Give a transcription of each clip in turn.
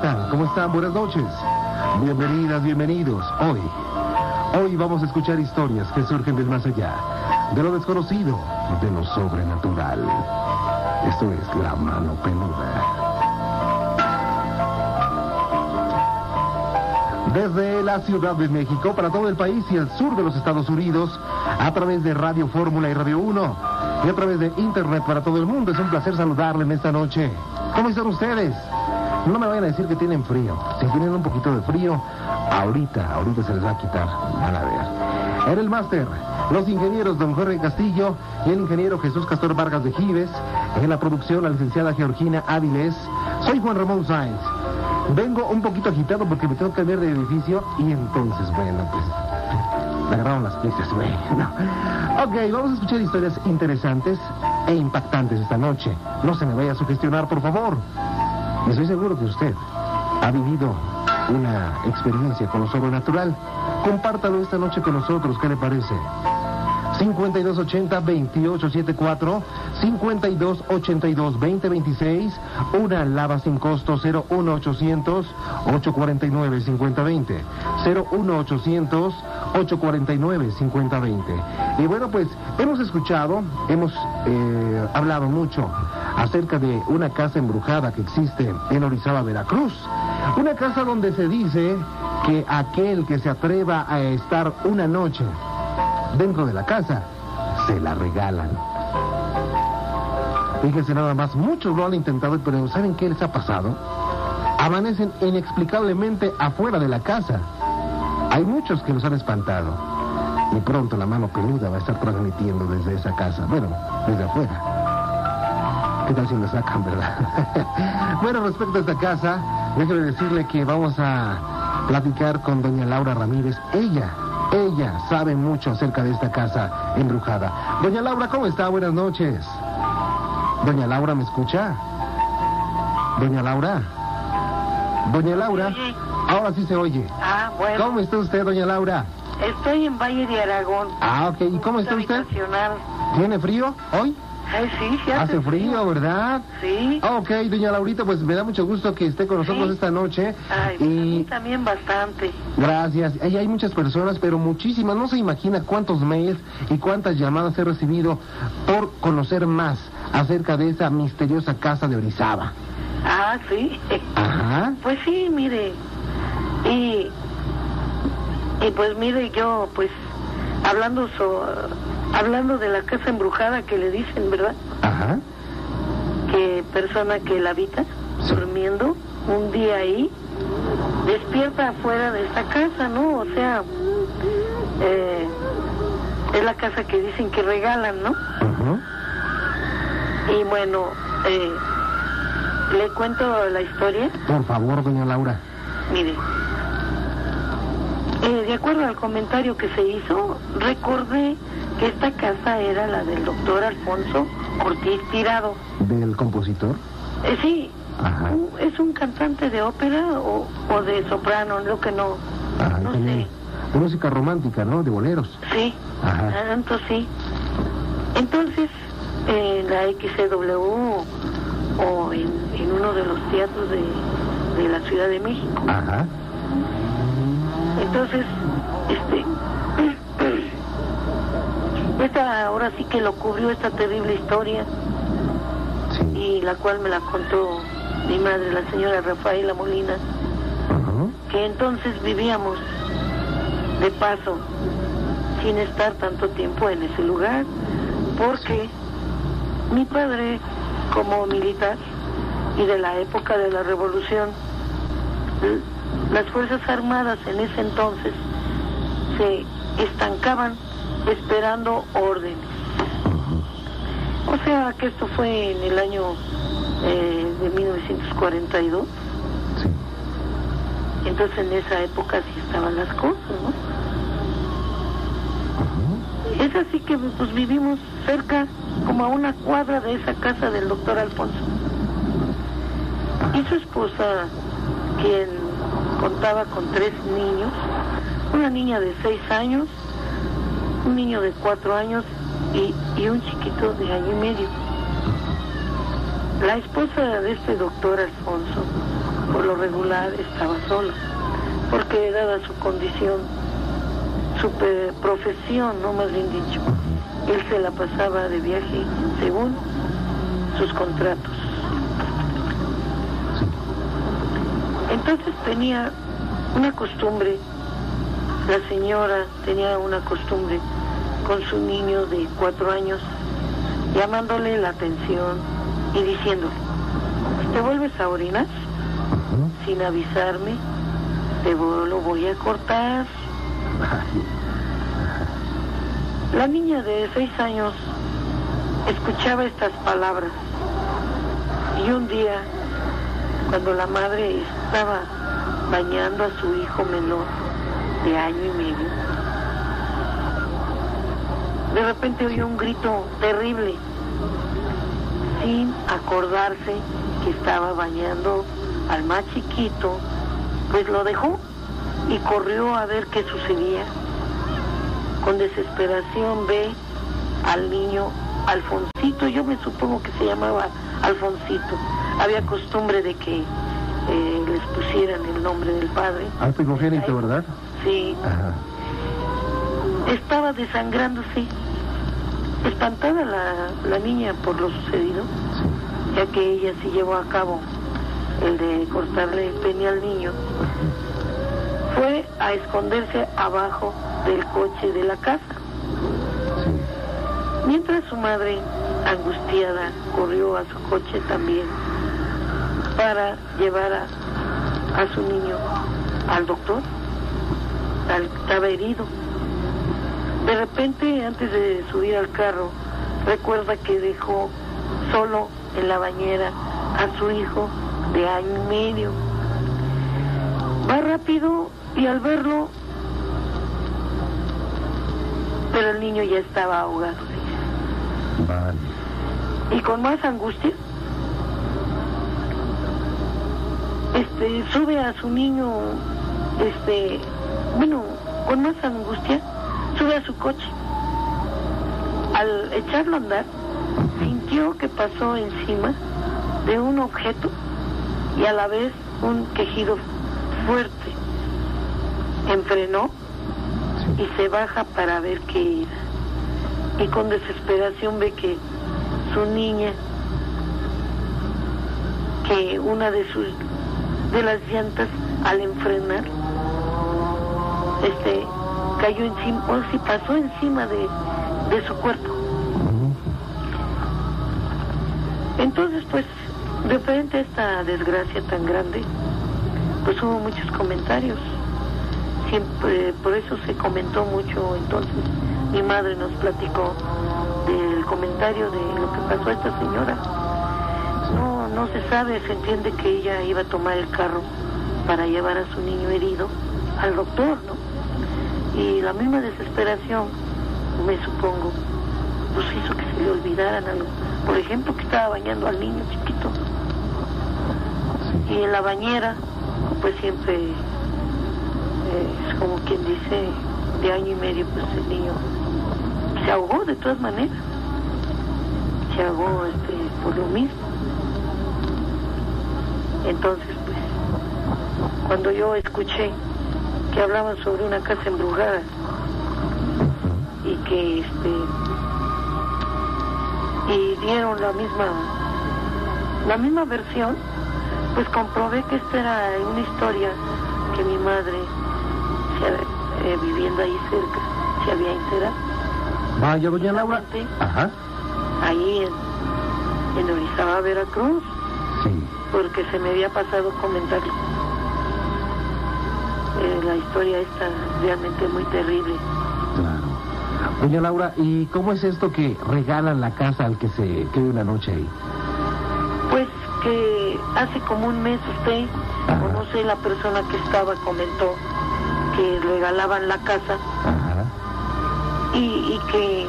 ¿Cómo están? Buenas noches. Bienvenidas, bienvenidos. Hoy, hoy vamos a escuchar historias que surgen del más allá, de lo desconocido, de lo sobrenatural. Esto es La Mano Peluda. Desde la Ciudad de México para todo el país y el sur de los Estados Unidos, a través de Radio Fórmula y Radio 1, y a través de Internet para todo el mundo. Es un placer saludarle en esta noche. ¿Cómo están ustedes? No me vayan a decir que tienen frío. Si tienen un poquito de frío, ahorita, ahorita se les va a quitar. Van a ver. Era el máster, los ingenieros don Jorge Castillo y el ingeniero Jesús Castor Vargas de Gives. En la producción, la licenciada Georgina Áviles. Soy Juan Ramón Sáenz. Vengo un poquito agitado porque me tengo que cambiar de edificio y entonces, bueno, pues me agarraron las piezas, bueno. Ok, vamos a escuchar historias interesantes e impactantes esta noche. No se me vaya a sugestionar, por favor. Estoy seguro que usted ha vivido una experiencia con lo sobrenatural. Compártalo esta noche con nosotros, ¿qué le parece? 5280-2874, 5282-2026, una lava sin costo 01800-849-5020, 01800-849-5020. Y bueno, pues hemos escuchado, hemos eh, hablado mucho acerca de una casa embrujada que existe en Orizaba, Veracruz. Una casa donde se dice que aquel que se atreva a estar una noche dentro de la casa, se la regalan. Fíjense nada más, muchos lo han intentado, pero ¿saben qué les ha pasado? Amanecen inexplicablemente afuera de la casa. Hay muchos que los han espantado. Y pronto la mano peluda va a estar transmitiendo desde esa casa. Bueno, desde afuera. ¿Qué tal si lo sacan, verdad? bueno, respecto a esta casa, déjeme decirle que vamos a platicar con doña Laura Ramírez. Ella ella sabe mucho acerca de esta casa embrujada. Doña Laura, ¿cómo está? Buenas noches. Doña Laura, ¿me escucha? Doña Laura. Doña Laura. Ahora sí se oye. Ah, bueno. ¿Cómo está usted, doña Laura? Estoy en Valle de Aragón. Ah, ok. ¿Y cómo está usted? ¿Tiene frío hoy? Ay, sí, sí Hace frío, ¿verdad? Sí. Ah, Ok, doña Laurita, pues me da mucho gusto que esté con nosotros Sí. esta noche. Ay, pues, a mí y también bastante. Gracias. Ahí hay muchas personas, pero muchísimas. No se imagina cuántos mails y cuántas llamadas he recibido por conocer más acerca de esa misteriosa casa de Orizaba. Ah, sí. Ajá. Pues sí, mire. Y, y pues mire, yo, pues, hablando so, hablando de la casa embrujada que le dicen, ¿verdad? Ajá. Que persona que la habita, Sí. durmiendo, un día ahí, despierta afuera de esta casa, ¿no? O sea, eh, es la casa que dicen que regalan, ¿no? Ajá. Y bueno, eh, le cuento la historia. Por favor, doña Laura. Mire, eh, de acuerdo al comentario que se hizo, recordé esta casa era la del doctor Alfonso Ortiz Tirado. ¿Del compositor? Eh, sí, Ajá. u- es un cantante de ópera o, o de soprano, lo que no, Ajá. no sé. De música romántica, ¿no? De boleros. Sí, Ajá. ah, entonces sí. Entonces, en la XCW o en, en uno de los teatros de, de la Ciudad de México. Ajá. Entonces, este, esta ahora sí que lo cubrió esta terrible historia Sí. y la cual me la contó mi madre, la señora Rafaela Molina, Ajá. que entonces vivíamos de paso, sin estar tanto tiempo en ese lugar, porque mi padre, como militar y de la época de la revolución, las Fuerzas Armadas en ese entonces se estancaban esperando órdenes. O sea que esto fue en el año eh, de 1942. Sí. Entonces en esa época sí estaban las cosas, ¿no? Es así que pues vivimos cerca, como a una cuadra de esa casa del doctor Alfonso. Y su esposa, quien contaba con tres niños, una niña de seis años, un niño de cuatro años y, y un chiquito de año y medio. La esposa de este doctor Alfonso, por lo regular, estaba sola, porque dada su condición, su pe- profesión, no más bien dicho, él se la pasaba de viaje según sus contratos. Entonces tenía una costumbre, la señora tenía una costumbre con su niño de cuatro años, llamándole la atención y diciéndole, te vuelves a orinar sin avisarme, te lo voy a cortar. La niña de seis años escuchaba estas palabras. Y un día, cuando la madre estaba bañando a su hijo menor de año y medio, de repente oyó un grito terrible, sin acordarse que estaba bañando al más chiquito, pues lo dejó y corrió a ver qué sucedía. Con desesperación ve al niño Alfonsito, yo me supongo que se llamaba Alfonsito. Había costumbre de que eh, les pusieran el nombre del padre. Ah, primogénito, ¿verdad? Sí, Ajá. estaba desangrándose. Espantada la, la niña por lo sucedido, ya que ella sí llevó a cabo el de cortarle el pene al niño, fue a esconderse abajo del coche de la casa. Sí. Mientras su madre, angustiada, corrió a su coche también para llevar a, a su niño al doctor, al, estaba herido. De repente, antes de subir al carro, recuerda que dejó solo en la bañera a su hijo de año y medio. Va rápido y al verlo, pero el niño ya estaba ahogado. Vale. Y con más angustia, este, sube a su niño, este, bueno, con más angustia, sube a su coche. Al echarlo a andar, sintió que pasó encima de un objeto y a la vez un quejido fuerte. Enfrenó y se baja para ver qué era. Y con desesperación ve que su niña, que una de sus de las llantas al enfrenar, este cayó encima, o si pasó encima de, de su cuerpo. Entonces, pues, referente a esta desgracia tan grande, pues hubo muchos comentarios. Siempre, por eso se comentó mucho entonces. Mi madre nos platicó del comentario de lo que pasó a esta señora. No, no se sabe, se entiende que ella iba a tomar el carro para llevar a su niño herido al doctor, ¿no? Y la misma desesperación, me supongo, pues hizo que se le olvidaran algo. Por ejemplo, que estaba bañando al niño chiquito. Y en la bañera, pues siempre, eh, es como quien dice, de año y medio, pues el niño se ahogó de todas maneras. Se ahogó este, por lo mismo. Entonces, pues, cuando yo escuché que hablaban sobre una casa embrujada y que este y dieron la misma la misma versión, pues comprobé que esta era una historia que mi madre, se- eh, viviendo ahí cerca, se había enterado. Vaya, doña Laura. Ajá. Ahí en, en Orizaba, Veracruz. Porque se me había pasado comentarlo. Eh, la historia está realmente muy terrible. Claro. Doña Laura, ¿y cómo es esto que regalan la casa al que se quede una noche ahí? Pues que hace como un mes usted, Ajá. o no sé, la persona que estaba comentó que regalaban la casa Ajá. y, y que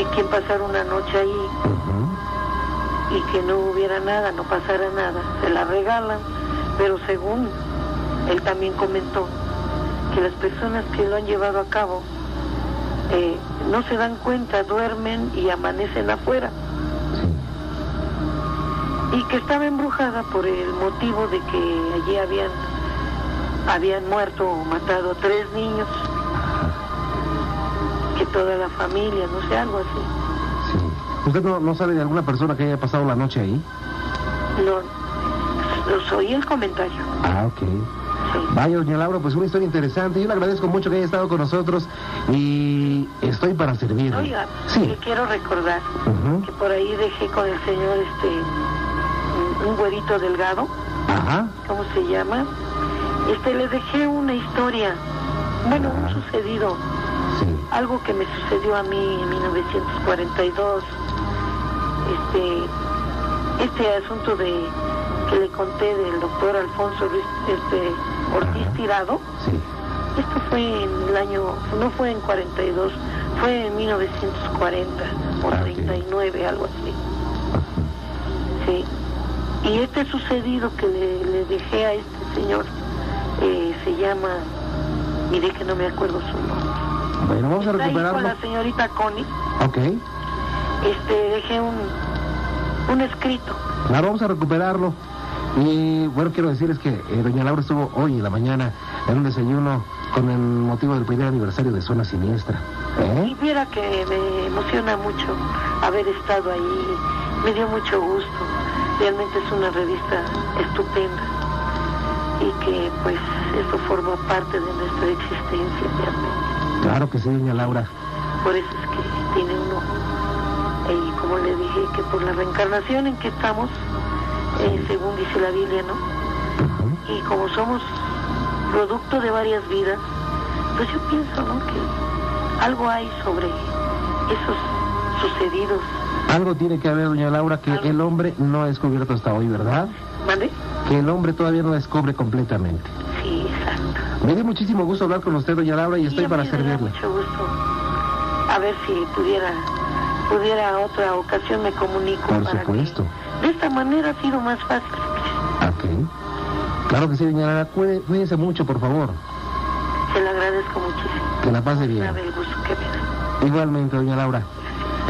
y quien pasara una noche ahí Ujú. Y que no hubiera nada, no pasara nada, se la regalan, pero según él también comentó que las personas que lo han llevado a cabo eh, no se dan cuenta, duermen y amanecen afuera. Y que estaba embrujada por el motivo de que allí habían, habían muerto o matado tres niños. Que toda la familia, no sé, algo así. Sí. ¿Usted no, no sabe de alguna persona que haya pasado la noche ahí? No, los oí el comentario. Ah, ok. Vaya, doña Laura, pues una historia interesante. Yo le agradezco mucho que haya estado con nosotros y estoy para servirle. Oiga, sí. le quiero recordar que por ahí dejé con el señor este un- güerito delgado, Ajá. ¿cómo se llama? Este le dejé una historia, bueno, un sucedido, Sí. algo que me sucedió a mí en 1942. Este este asunto de que le conté del doctor Alfonso Ruiz, este Ortiz. Tirado. Sí. Esto fue en el año, no fue en 42, fue en 1940 o Ah, ok. 39, algo así. Sí. Y este sucedido que le, le dejé a este señor eh, se llama, mire que no me acuerdo su nombre. Bueno, vamos a Está ahí con recuperarlo. la señorita Connie, Ok. este, dejé un, un escrito. Claro, vamos a recuperarlo. Y bueno, quiero decirles que eh, doña Laura estuvo hoy en la mañana en un desayuno con el motivo del primer aniversario de Zona Siniestra. Y ¿Eh? viera que me emociona mucho haber estado ahí, me dio mucho gusto. Realmente es una revista estupenda y que pues esto forma parte de nuestra existencia realmente. Claro que sí, doña Laura. Por eso es que tiene uno, y como le dije, que por la reencarnación en que estamos, eh, según dice la Biblia, ¿no? Y como somos producto de varias vidas, pues yo pienso, ¿no? Que algo hay sobre esos sucedidos. Algo tiene que haber, doña Laura, que el hombre no ha descubierto hasta hoy, ¿verdad? ¿Mande? Que el hombre todavía no descubre completamente. Sí, exacto. Me dio muchísimo gusto hablar con usted, doña Laura, y estoy Sí, para servirle. mucho gusto. A ver si pudiera, pudiera otra ocasión me comunico. Por para supuesto. que de esta manera ha sido más fácil. Ok. Claro que sí, doña Laura. Cuide- Cuídense mucho, por favor. Se lo agradezco muchísimo. Que la pase bien. El gusto que me da. Igualmente, doña Laura.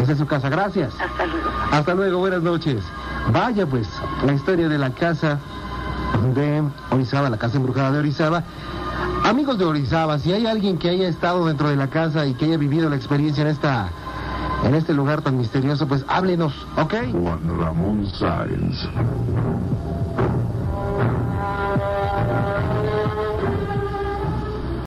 Esa es su casa. Gracias. Hasta luego. Hasta luego, buenas noches. Vaya pues, la historia de la casa de Orizaba, la casa embrujada de Orizaba. Amigos de Orizaba, si hay alguien que haya estado dentro de la casa y que haya vivido la experiencia en esta en este lugar tan misterioso, pues háblenos, ¿ok? Juan Ramón Sáenz.